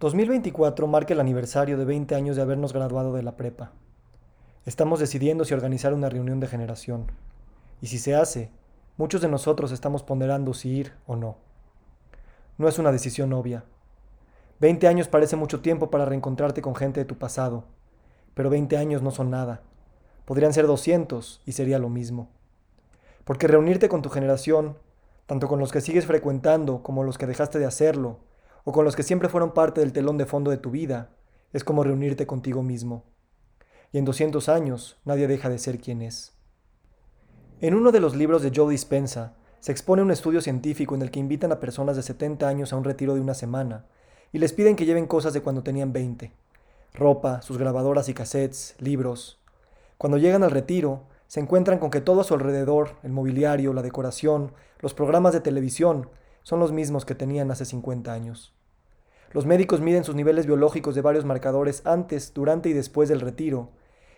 2024 marca el aniversario de 20 años de habernos graduado de la prepa. Estamos decidiendo si organizar una reunión de generación. Y si se hace, muchos de nosotros estamos ponderando si ir o no. No es una decisión obvia. 20 años parece mucho tiempo para reencontrarte con gente de tu pasado, pero 20 años no son nada. Podrían ser 200 y sería lo mismo. Porque reunirte con tu generación, tanto con los que sigues frecuentando como los que dejaste de hacerlo, o con los que siempre fueron parte del telón de fondo de tu vida, es como reunirte contigo mismo. Y en 200 años nadie deja de ser quien es. En uno de los libros de Joe Dispensa se expone un estudio científico en el que invitan a personas de 70 años a un retiro de una semana y les piden que lleven cosas de cuando tenían 20. Ropa, sus grabadoras y cassettes, libros. Cuando llegan al retiro, se encuentran con que todo a su alrededor, el mobiliario, la decoración, los programas de televisión, son los mismos que tenían hace 50 años. Los médicos miden sus niveles biológicos de varios marcadores antes, durante y después del retiro,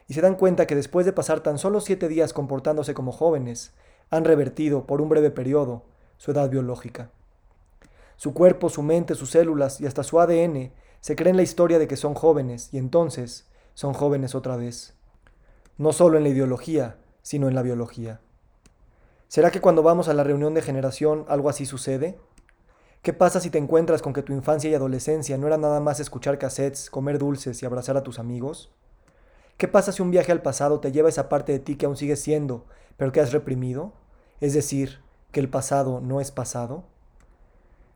y se dan cuenta que después de pasar tan solo siete días comportándose como jóvenes, han revertido, por un breve periodo, su edad biológica. Su cuerpo, su mente, sus células y hasta su ADN se creen la historia de que son jóvenes y entonces son jóvenes otra vez. No solo en la ideología, sino en la biología. ¿Será que cuando vamos a la reunión de generación algo así sucede? ¿Qué pasa si te encuentras con que tu infancia y adolescencia no era nada más escuchar cassettes, comer dulces y abrazar a tus amigos? ¿Qué pasa si un viaje al pasado te lleva esa parte de ti que aún sigue siendo, pero que has reprimido? Es decir, que el pasado no es pasado.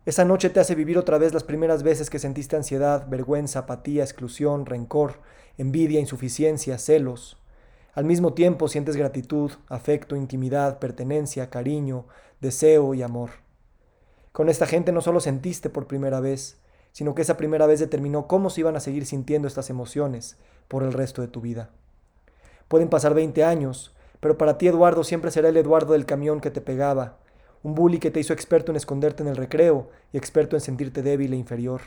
Esa noche te hace vivir otra vez las primeras veces que sentiste ansiedad, vergüenza, apatía, exclusión, rencor, envidia, insuficiencia, celos. Al mismo tiempo sientes gratitud, afecto, intimidad, pertenencia, cariño, deseo y amor. Con esta gente no solo sentiste por primera vez, sino que esa primera vez determinó cómo se iban a seguir sintiendo estas emociones por el resto de tu vida. Pueden pasar 20 años, pero para ti Eduardo siempre será el Eduardo del camión que te pegaba, un bully que te hizo experto en esconderte en el recreo y experto en sentirte débil e inferior.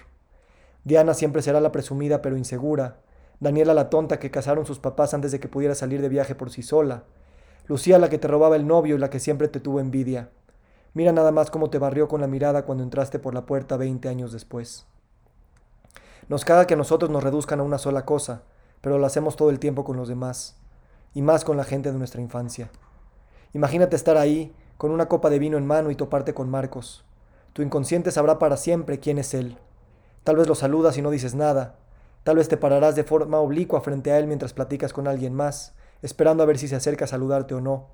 Diana siempre será la presumida pero insegura, Daniela la tonta que casaron sus papás antes de que pudiera salir de viaje por sí sola, Lucía la que te robaba el novio y la que siempre te tuvo envidia. Mira nada más cómo te barrió con la mirada cuando entraste por la puerta 20 años después. Nos caga que a nosotros nos reduzcan a una sola cosa, pero lo hacemos todo el tiempo con los demás, y más con la gente de nuestra infancia. Imagínate estar ahí, con una copa de vino en mano y toparte con Marcos. Tu inconsciente sabrá para siempre quién es él. Tal vez lo saludas y no dices nada, Tal vez te pararás de forma oblicua frente a él mientras platicas con alguien más, esperando a ver si se acerca a saludarte o no.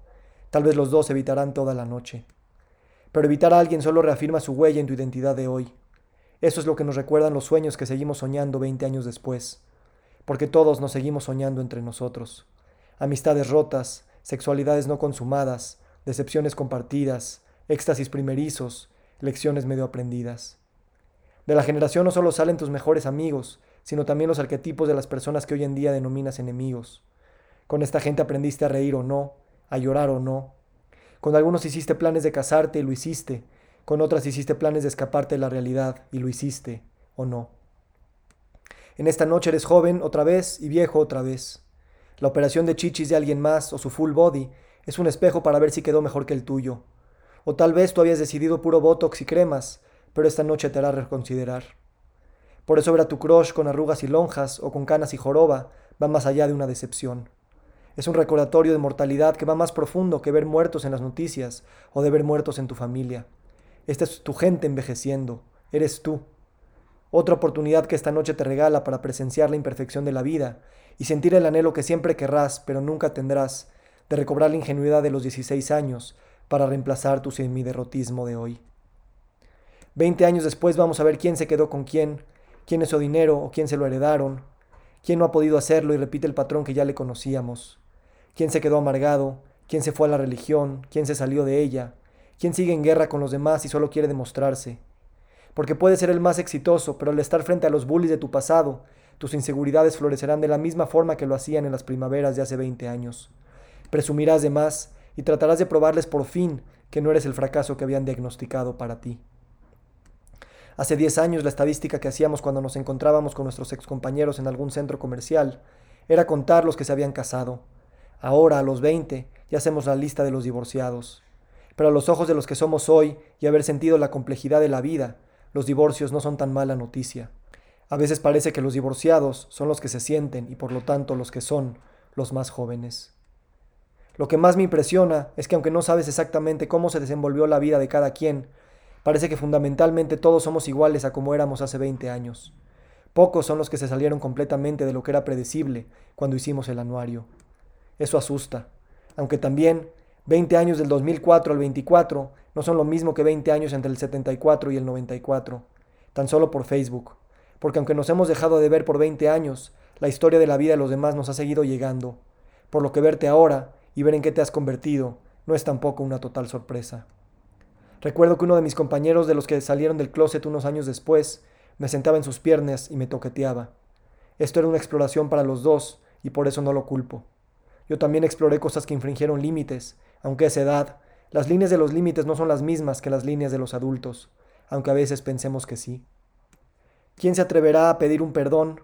Tal vez los dos evitarán toda la noche. Pero evitar a alguien solo reafirma su huella en tu identidad de hoy. Eso es lo que nos recuerdan los sueños que seguimos soñando 20 años después. Porque todos nos seguimos soñando entre nosotros. Amistades rotas, sexualidades no consumadas, decepciones compartidas, éxtasis primerizos, lecciones medio aprendidas. De la generación no solo salen tus mejores amigos, sino también los arquetipos de las personas que hoy en día denominas enemigos. Con esta gente aprendiste a reír o no, a llorar o no. Con algunos hiciste planes de casarte y lo hiciste. Con otras hiciste planes de escaparte de la realidad y lo hiciste o no. En esta noche eres joven otra vez y viejo otra vez. La operación de chichis de alguien más o su full body es un espejo para ver si quedó mejor que el tuyo. O tal vez tú habías decidido puro botox y cremas, pero esta noche te hará reconsiderar. Por eso ver a tu crush con arrugas y lonjas o con canas y joroba va más allá de una decepción. Es un recordatorio de mortalidad que va más profundo que ver muertos en las noticias o de ver muertos en tu familia. Esta es tu gente envejeciendo, eres tú. Otra oportunidad que esta noche te regala para presenciar la imperfección de la vida y sentir el anhelo que siempre querrás, pero nunca tendrás, de recobrar la ingenuidad de los 16 años para reemplazar tu semiderrotismo de hoy. Veinte años después vamos a ver quién se quedó con quién, quién es su dinero o quién se lo heredaron, quién no ha podido hacerlo y repite el patrón que ya le conocíamos, quién se quedó amargado, quién se fue a la religión, quién se salió de ella, quién sigue en guerra con los demás y solo quiere demostrarse. Porque puede ser el más exitoso, pero al estar frente a los bullies de tu pasado, tus inseguridades florecerán de la misma forma que lo hacían en las primaveras de hace 20 años. Presumirás de más y tratarás de probarles por fin que no eres el fracaso que habían diagnosticado para ti. Hace 10 años la estadística que hacíamos cuando nos encontrábamos con nuestros excompañeros en algún centro comercial era contar los que se habían casado. Ahora, a los 20, ya hacemos la lista de los divorciados. Pero a los ojos de los que somos hoy y haber sentido la complejidad de la vida, los divorcios no son tan mala noticia. A veces parece que los divorciados son los que se sienten y por lo tanto los que son los más jóvenes. Lo que más me impresiona es que aunque no sabes exactamente cómo se desenvolvió la vida de cada quien, parece que fundamentalmente todos somos iguales a como éramos hace 20 años. Pocos son los que se salieron completamente de lo que era predecible cuando hicimos el anuario. Eso asusta, aunque también 20 años del 2004 al 24 no son lo mismo que 20 años entre el 74 y el 94, tan solo por Facebook, porque aunque nos hemos dejado de ver por 20 años, la historia de la vida de los demás nos ha seguido llegando, por lo que verte ahora y ver en qué te has convertido no es tampoco una total sorpresa. Recuerdo que uno de mis compañeros de los que salieron del closet unos años después me sentaba en sus piernas y me toqueteaba. Esto era una exploración para los dos y por eso no lo culpo. Yo también exploré cosas que infringieron límites, aunque a esa edad, las líneas de los límites no son las mismas que las líneas de los adultos, aunque a veces pensemos que sí. ¿Quién se atreverá a pedir un perdón?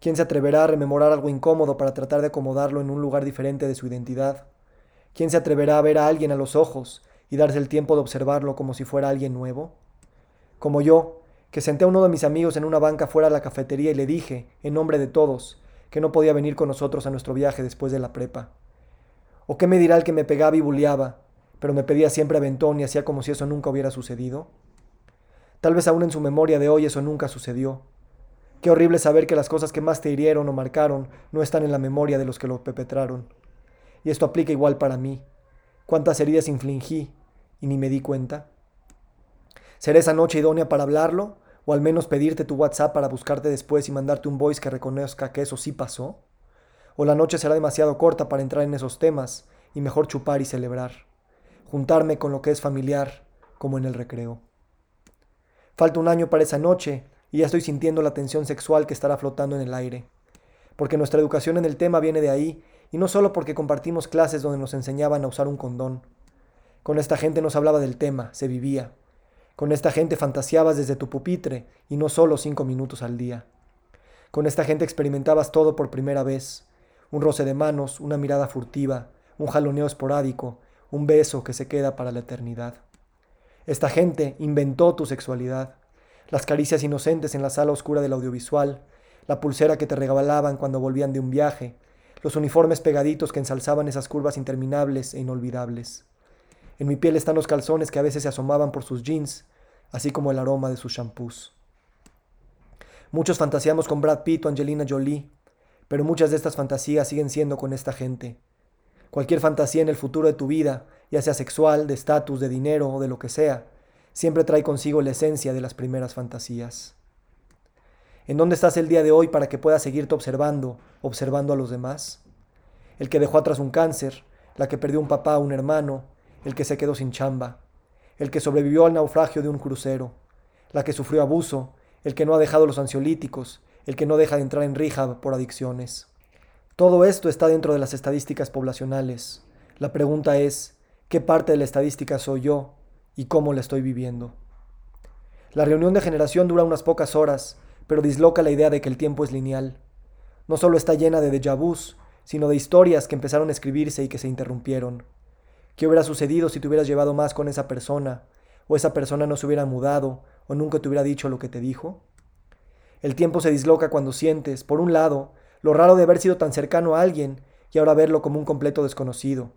¿Quién se atreverá a rememorar algo incómodo para tratar de acomodarlo en un lugar diferente de su identidad? ¿Quién se atreverá a ver a alguien a los ojos y darse el tiempo de observarlo como si fuera alguien nuevo? Como yo, que senté a uno de mis amigos en una banca fuera de la cafetería y le dije, en nombre de todos, que no podía venir con nosotros a nuestro viaje después de la prepa. ¿O qué me dirá el que me pegaba y bulleaba, pero me pedía siempre aventón y hacía como si eso nunca hubiera sucedido? Tal vez aún en su memoria de hoy eso nunca sucedió. Qué horrible saber que las cosas que más te hirieron o marcaron no están en la memoria de los que lo perpetraron. Y esto aplica igual para mí. ¿Cuántas heridas infligí y ni me di cuenta? ¿Será esa noche idónea para hablarlo? ¿O al menos pedirte tu WhatsApp para buscarte después y mandarte un voice que reconozca que eso sí pasó? o la noche será demasiado corta para entrar en esos temas y mejor chupar y celebrar, juntarme con lo que es familiar, como en el recreo. Falta un año para esa noche y ya estoy sintiendo la tensión sexual que estará flotando en el aire, porque nuestra educación en el tema viene de ahí y no solo porque compartimos clases donde nos enseñaban a usar un condón. Con esta gente nos hablaba del tema, se vivía. Con esta gente fantaseabas desde tu pupitre y no solo cinco minutos al día. Con esta gente experimentabas todo por primera vez, un roce de manos, una mirada furtiva, un jaloneo esporádico, un beso que se queda para la eternidad. Esta gente inventó tu sexualidad, las caricias inocentes en la sala oscura del audiovisual, la pulsera que te regalaban cuando volvían de un viaje, los uniformes pegaditos que ensalzaban esas curvas interminables e inolvidables. En mi piel están los calzones que a veces se asomaban por sus jeans, así como el aroma de sus shampoos. Muchos fantaseamos con Brad Pitt o Angelina Jolie, pero muchas de estas fantasías siguen siendo con esta gente. Cualquier fantasía en el futuro de tu vida, ya sea sexual, de estatus, de dinero o de lo que sea, siempre trae consigo la esencia de las primeras fantasías. ¿En dónde estás el día de hoy para que puedas seguirte observando, observando a los demás? El que dejó atrás un cáncer, la que perdió un papá un hermano, el que se quedó sin chamba, el que sobrevivió al naufragio de un crucero, la que sufrió abuso, el que no ha dejado los ansiolíticos, el que no deja de entrar en rehab por adicciones. Todo esto está dentro de las estadísticas poblacionales. La pregunta es, ¿qué parte de la estadística soy yo y cómo la estoy viviendo? La reunión de generación dura unas pocas horas, pero disloca la idea de que el tiempo es lineal. No solo está llena de déjà vus, sino de historias que empezaron a escribirse y que se interrumpieron. ¿Qué hubiera sucedido si te hubieras llevado más con esa persona? ¿O esa persona no se hubiera mudado? ¿O nunca te hubiera dicho lo que te dijo? El tiempo se disloca cuando sientes, por un lado, lo raro de haber sido tan cercano a alguien y ahora verlo como un completo desconocido.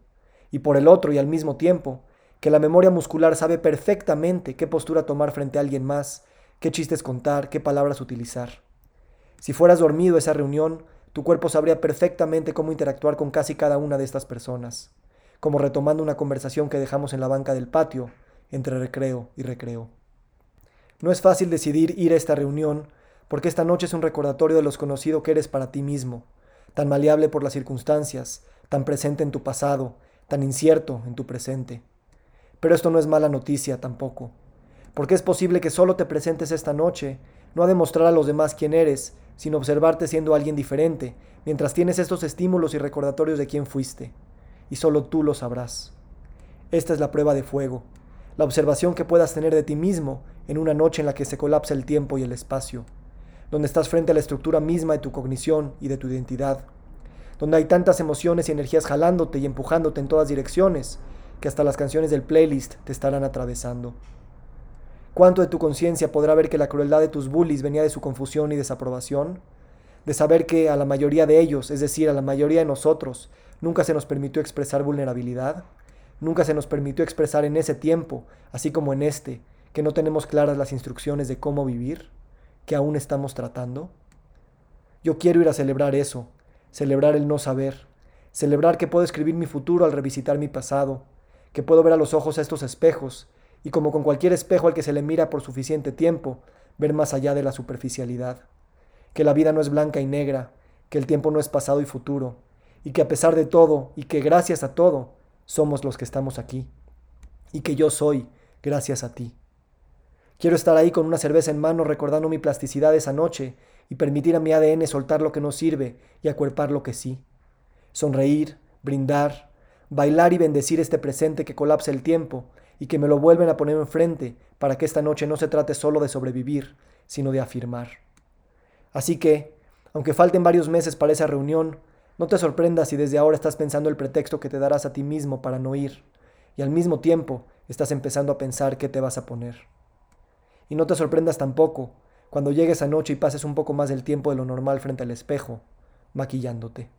Y por el otro y al mismo tiempo, que la memoria muscular sabe perfectamente qué postura tomar frente a alguien más, qué chistes contar, qué palabras utilizar. Si fueras dormido esa reunión, tu cuerpo sabría perfectamente cómo interactuar con casi cada una de estas personas, como retomando una conversación que dejamos en la banca del patio, entre recreo y recreo. No es fácil decidir ir a esta reunión porque esta noche es un recordatorio de los conocido que eres para ti mismo, tan maleable por las circunstancias, tan presente en tu pasado, tan incierto en tu presente. Pero esto no es mala noticia tampoco, porque es posible que solo te presentes esta noche, no a demostrar a los demás quién eres, sino observarte siendo alguien diferente, mientras tienes estos estímulos y recordatorios de quién fuiste, y solo tú lo sabrás. Esta es la prueba de fuego, la observación que puedas tener de ti mismo en una noche en la que se colapsa el tiempo y el espacio donde estás frente a la estructura misma de tu cognición y de tu identidad, donde hay tantas emociones y energías jalándote y empujándote en todas direcciones, que hasta las canciones del playlist te estarán atravesando. ¿Cuánto de tu conciencia podrá ver que la crueldad de tus bullies venía de su confusión y desaprobación? De saber que a la mayoría de ellos, es decir, a la mayoría de nosotros, nunca se nos permitió expresar vulnerabilidad? Nunca se nos permitió expresar en ese tiempo, así como en este, que no tenemos claras las instrucciones de cómo vivir, que aún estamos tratando. Yo quiero ir a celebrar eso, celebrar el no saber, celebrar que puedo escribir mi futuro al revisitar mi pasado, que puedo ver a los ojos a estos espejos y como con cualquier espejo al que se le mira por suficiente tiempo, ver más allá de la superficialidad. Que la vida no es blanca y negra, que el tiempo no es pasado y futuro, y que a pesar de todo, y que gracias a todo, somos los que estamos aquí, y que yo soy gracias a ti. Quiero estar ahí con una cerveza en mano recordando mi plasticidad esa noche y permitir a mi ADN soltar lo que no sirve y acuerpar lo que sí. Sonreír, brindar, bailar y bendecir este presente que colapsa el tiempo y que me lo vuelven a poner enfrente para que esta noche no se trate solo de sobrevivir, sino de afirmar. Así que, aunque falten varios meses para esa reunión, no te sorprendas si desde ahora estás pensando el pretexto que te darás a ti mismo para no ir, y al mismo tiempo estás empezando a pensar qué te vas a poner. Y no te sorprendas tampoco cuando llegues esa noche y pases un poco más del tiempo de lo normal frente al espejo, maquillándote.